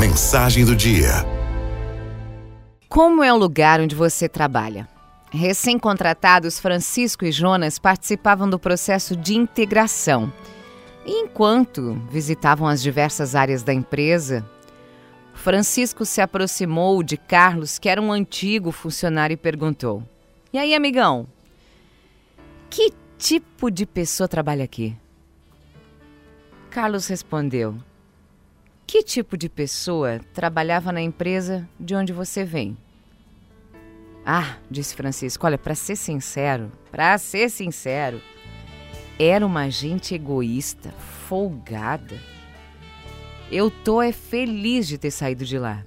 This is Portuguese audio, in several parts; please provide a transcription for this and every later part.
Mensagem do dia. Como é o lugar onde você trabalha? Recém-contratados, Francisco e Jonas participavam do processo de integração. E enquanto visitavam as diversas áreas da empresa, Francisco se aproximou de Carlos, que era um antigo funcionário, e perguntou: E aí, amigão? Que tipo de pessoa trabalha aqui? Carlos respondeu: Que tipo de pessoa trabalhava na empresa de onde você vem? Ah, disse Francisco, olha, para ser sincero, para ser sincero, era uma gente egoísta, folgada. Eu tô é feliz de ter saído de lá.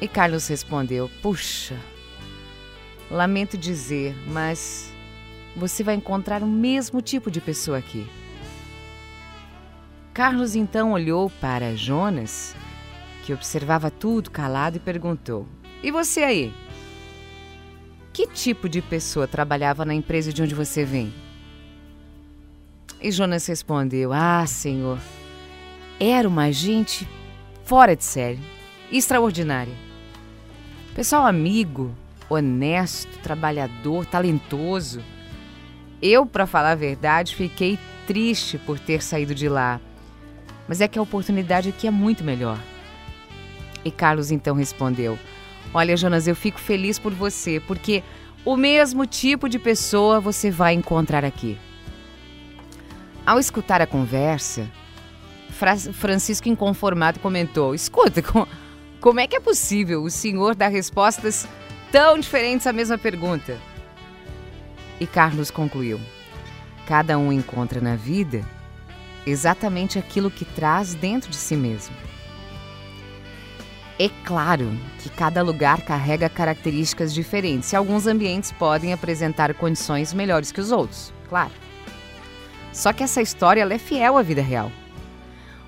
E Carlos respondeu: Puxa, lamento dizer, mas você vai encontrar o mesmo tipo de pessoa aqui. Carlos então olhou para Jonas, que observava tudo calado, e perguntou: E você aí? Que tipo de pessoa trabalhava na empresa de onde você vem? E Jonas respondeu: Ah, senhor, era uma gente fora de série, extraordinária. Pessoal amigo, honesto, trabalhador, talentoso. Eu, para falar a verdade, fiquei triste por ter saído de lá. Mas é que a oportunidade aqui é muito melhor. E Carlos então respondeu: Olha, Jonas, eu fico feliz por você, porque o mesmo tipo de pessoa você vai encontrar aqui. Ao escutar a conversa, Fra Francisco, inconformado, comentou: Escuta, com, como é que é possível o senhor dar respostas tão diferentes à mesma pergunta? E Carlos concluiu: Cada um encontra na vida exatamente aquilo que traz dentro de si mesmo. É claro que cada lugar carrega características diferentes e alguns ambientes podem apresentar condições melhores que os outros, claro. Só que essa história é fiel à vida real.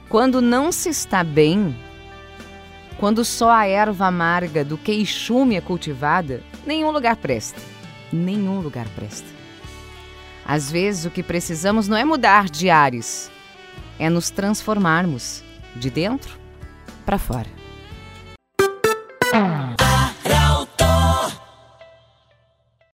Quando não se está bem, quando só a erva amarga do queixume é cultivada, nenhum lugar presta. Nenhum lugar presta. Às vezes o que precisamos não é mudar de ares, é nos transformarmos de dentro para fora.